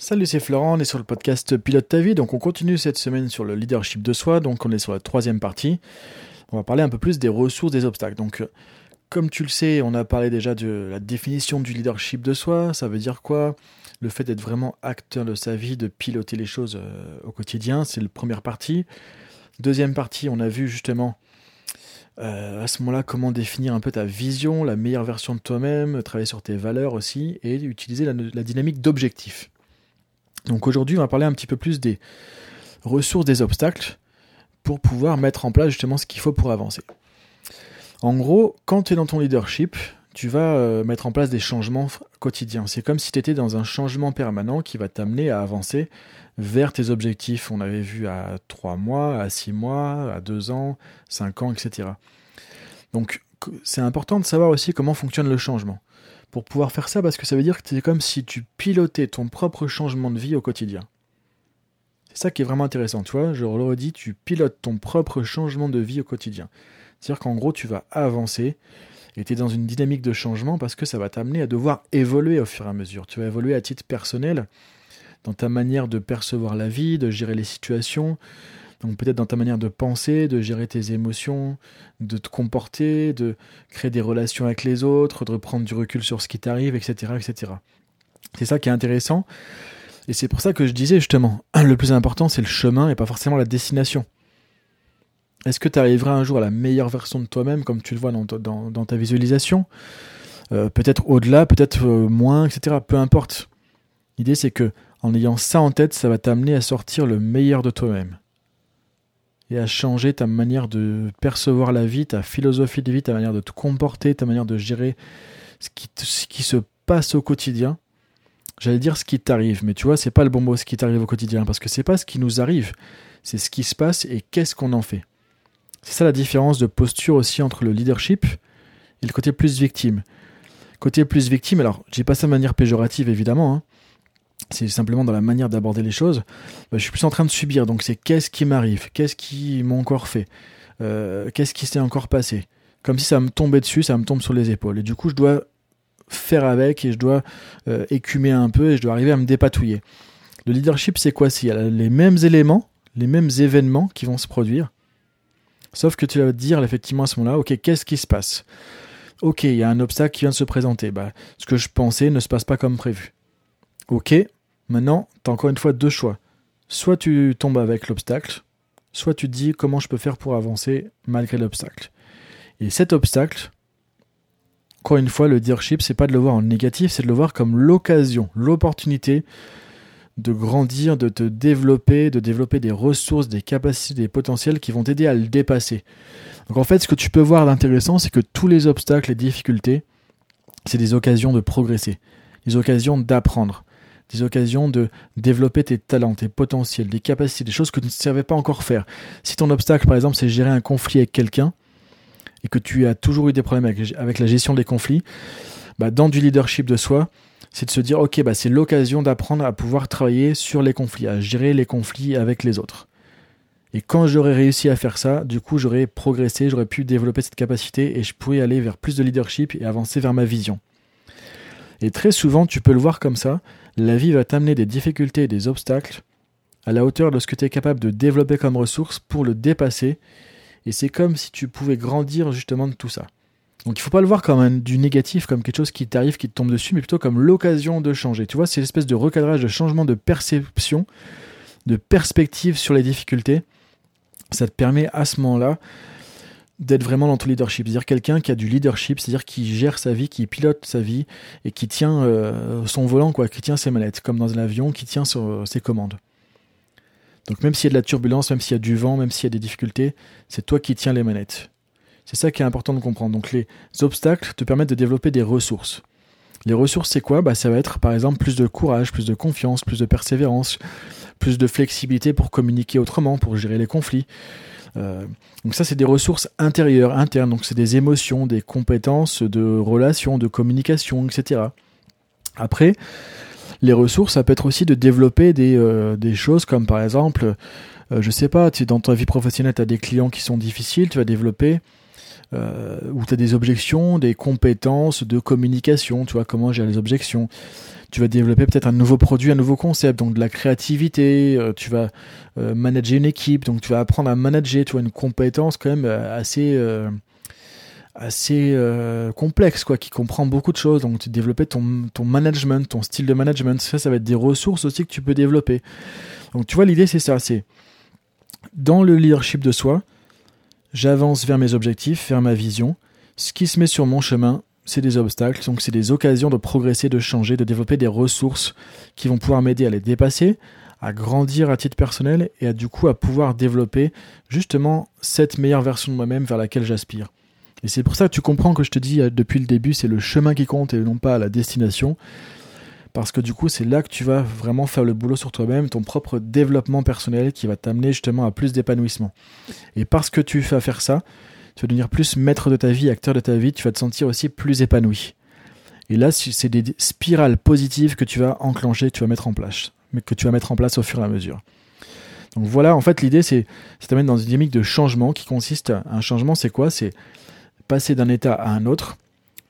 Salut, c'est Florent, on est sur le podcast Pilote ta vie, donc on continue cette semaine sur le leadership de soi, donc on est sur la troisième partie. On va parler un peu plus des ressources, des obstacles. Donc, comme tu le sais, on a parlé déjà de la définition du leadership de soi, ça veut dire quoi? Le fait d'être vraiment acteur de sa vie, de piloter les choses euh, au quotidien, c'est la première partie. Deuxième partie, on a vu justement euh, à ce moment-là comment définir un peu ta vision, la meilleure version de toi-même, travailler sur tes valeurs aussi, et utiliser la, la dynamique d'objectif. Donc aujourd'hui, on va parler un petit peu plus des ressources, des obstacles, pour pouvoir mettre en place justement ce qu'il faut pour avancer. En gros, quand tu es dans ton leadership, tu vas euh, mettre en place des changements quotidiens. C'est comme si tu étais dans un changement permanent qui va t'amener à avancer vers tes objectifs. On avait vu à 3 mois, à 6 mois, à 2 ans, 5 ans, etc. Donc c'est important de savoir aussi comment fonctionne le changement pour pouvoir faire ça parce que ça veut dire que c'est comme si tu pilotais ton propre changement de vie au quotidien. C'est ça qui est vraiment intéressant, tu vois, je le redis, tu pilotes ton propre changement de vie au quotidien. C'est-à-dire qu'en gros, tu vas avancer et tu es dans une dynamique de changement parce que ça va t'amener à devoir évoluer au fur et à mesure. Tu vas évoluer à titre personnel dans ta manière de percevoir la vie, de gérer les situations, donc peut-être dans ta manière de penser, de gérer tes émotions, de te comporter, de créer des relations avec les autres, de reprendre du recul sur ce qui t'arrive, etc., etc. C'est ça qui est intéressant. Et c'est pour ça que je disais justement, le plus important c'est le chemin et pas forcément la destination. Est-ce que tu arriveras un jour à la meilleure version de toi-même comme tu le vois dans, ta visualisation? Euh, Peut-être au-delà, peut-être euh, moins, etc. Peu importe. L'idée c'est que en ayant ça en tête, ça va t'amener à sortir le meilleur de toi-même et à changer ta manière de percevoir la vie, ta philosophie de vie, ta manière de te comporter, ta manière de gérer ce qui, ce qui se passe au quotidien. J'allais dire ce qui t'arrive, mais tu vois, c'est pas le bon mot ce qui t'arrive au quotidien, parce que c'est pas ce qui nous arrive, c'est ce qui se passe et qu'est-ce qu'on en fait. C'est ça la différence de posture aussi entre le leadership et le côté plus victime. Côté plus victime, alors j'ai pas ça de manière péjorative évidemment, hein, c'est simplement dans la manière d'aborder les choses, bah, je suis plus en train de subir. Donc c'est qu'est-ce qui m'arrive, qu'est-ce qui m'a encore fait, euh, qu'est-ce qui s'est encore passé? Comme si ça me tombait dessus, ça me tombe sur les épaules. Et du coup, je dois faire avec et je dois euh, écumer un peu et je dois arriver à me dépatouiller. Le leadership, c'est quoi? Il y a les mêmes éléments, les mêmes événements qui vont se produire, sauf que tu vas te dire effectivement à ce moment-là, ok, qu'est-ce qui se passe? Ok, il y a un obstacle qui vient de se présenter. Bah, ce que je pensais ne se passe pas comme prévu. Ok, maintenant, tu as encore une fois deux choix. Soit tu tombes avec l'obstacle, soit tu te dis comment je peux faire pour avancer malgré l'obstacle. Et cet obstacle, encore une fois, le leadership, c'est pas de le voir en négatif, c'est de le voir comme l'occasion, l'opportunité de grandir, de te développer, de développer des ressources, des capacités, des potentiels qui vont t'aider à le dépasser. Donc en fait, ce que tu peux voir d'intéressant, c'est que tous les obstacles, les difficultés, c'est des occasions de progresser, des occasions d'apprendre des occasions de développer tes talents, tes potentiels, des capacités, des choses que tu ne savais pas encore faire. Si ton obstacle, par exemple, c'est gérer un conflit avec quelqu'un, et que tu as toujours eu des problèmes avec, la gestion des conflits, bah, dans du leadership de soi, c'est de se dire, ok, bah, c'est l'occasion d'apprendre à pouvoir travailler sur les conflits, à gérer les conflits avec les autres. Et quand j'aurais réussi à faire ça, du coup, j'aurais progressé, j'aurais pu développer cette capacité et je pourrais aller vers plus de leadership et avancer vers ma vision. Et très souvent, tu peux le voir comme ça, la vie va t'amener des difficultés et des obstacles à la hauteur de ce que tu es capable de développer comme ressource pour le dépasser. Et c'est comme si tu pouvais grandir justement de tout ça. Donc il ne faut pas le voir comme du négatif, comme quelque chose qui t'arrive, qui te tombe dessus, mais plutôt comme l'occasion de changer. Tu vois, c'est l'espèce de recadrage, de changement de perception, de perspective sur les difficultés. Ça te permet à ce moment-là d'être vraiment dans ton leadership. C'est-à-dire quelqu'un qui a du leadership, c'est-à-dire qui gère sa vie, qui pilote sa vie et qui tient euh, son volant, quoi, qui tient ses manettes, comme dans un avion, qui tient sur euh, ses commandes. Donc même s'il y a de la turbulence, même s'il y a du vent, même s'il y a des difficultés, c'est toi qui tiens les manettes. C'est ça qui est important de comprendre. Donc les obstacles te permettent de développer des ressources. Les ressources, c'est quoi? Bah, Ça va être par exemple plus de courage, plus de confiance, plus de persévérance, plus de flexibilité pour communiquer autrement, pour gérer les conflits, euh, donc ça, c'est des ressources intérieures, internes. Donc c'est des émotions, des compétences de relations, de communication, etc. Après, les ressources, ça peut être aussi de développer des, euh, choses comme par exemple, euh, je sais pas, tu, dans ta vie professionnelle, tu as des clients qui sont difficiles, tu vas développer euh, où tu as des objections, des compétences de communication, tu vois, comment gérer les objections. Tu vas développer peut-être un nouveau produit, un nouveau concept, donc de la créativité, euh, tu vas euh, manager une équipe, donc tu vas apprendre à manager, tu vois, une compétence quand même assez assez complexe quoi qui comprend beaucoup de choses donc tu développer ton, ton management ton style de management ça ça va être des ressources aussi que tu peux développer donc tu vois l'idée c'est ça c'est dans le leadership de soi J'avance vers mes objectifs, vers ma vision. Ce qui se met sur mon chemin, c'est des obstacles, donc c'est des occasions de progresser, de changer, de développer des ressources qui vont pouvoir m'aider à les dépasser, à grandir à titre personnel et à du coup à pouvoir développer justement cette meilleure version de moi-même vers laquelle j'aspire. Et c'est pour ça que tu comprends que je te dis euh, depuis le début, c'est le chemin qui compte et non pas la destination parce que du coup c'est là que tu vas vraiment faire le boulot sur toi-même, ton propre développement personnel qui va t'amener justement à plus d'épanouissement. Et parce que tu vas faire ça, tu vas devenir plus maître de ta vie, acteur de ta vie, tu vas te sentir aussi plus épanoui. Et là, c'est des spirales positives que tu vas enclencher, que tu vas mettre en place, mais que tu vas mettre en place au fur et à mesure. Donc voilà, en fait, l'idée, c'est de t'amener dans une dynamique de changement qui consiste, un changement, c'est quoi? C'est passer d'un état à un autre,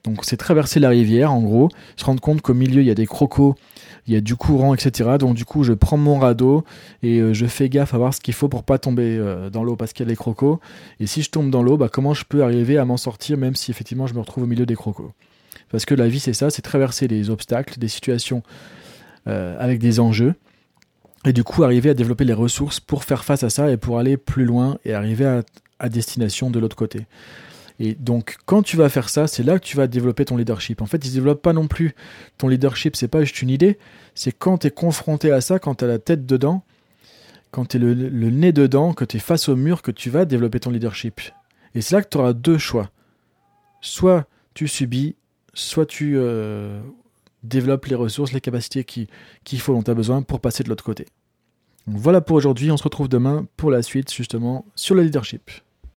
donc c'est traverser la rivière en gros, se rendre compte qu'au milieu il y a des crocos, il y a du courant, etc. Donc du coup je prends mon radeau et euh, je fais gaffe à voir ce qu'il faut pour pas tomber euh, dans l'eau parce qu'il y a des crocos. Et si je tombe dans l'eau, bah, comment je peux arriver à m'en sortir même si effectivement je me retrouve au milieu des crocos? Parce que la vie c'est ça, c'est traverser des obstacles, des situations euh, avec des enjeux. Et du coup arriver à développer les ressources pour faire face à ça et pour aller plus loin et arriver à destination de l'autre côté. Et donc, quand tu vas faire ça, c'est là que tu vas développer ton leadership. En fait, il ne développe pas non plus ton leadership, c'est pas juste une idée, c'est quand tu es confronté à ça, quand tu as la tête dedans, quand tu es le, nez dedans, que tu es face au mur, que tu vas développer ton leadership. Et c'est là que tu auras deux choix. Soit tu subis, soit tu euh, développes les ressources, les capacités qu'il faut, dont tu as besoin pour passer de l'autre côté. voilà pour aujourd'hui, on se retrouve demain pour la suite justement sur le leadership.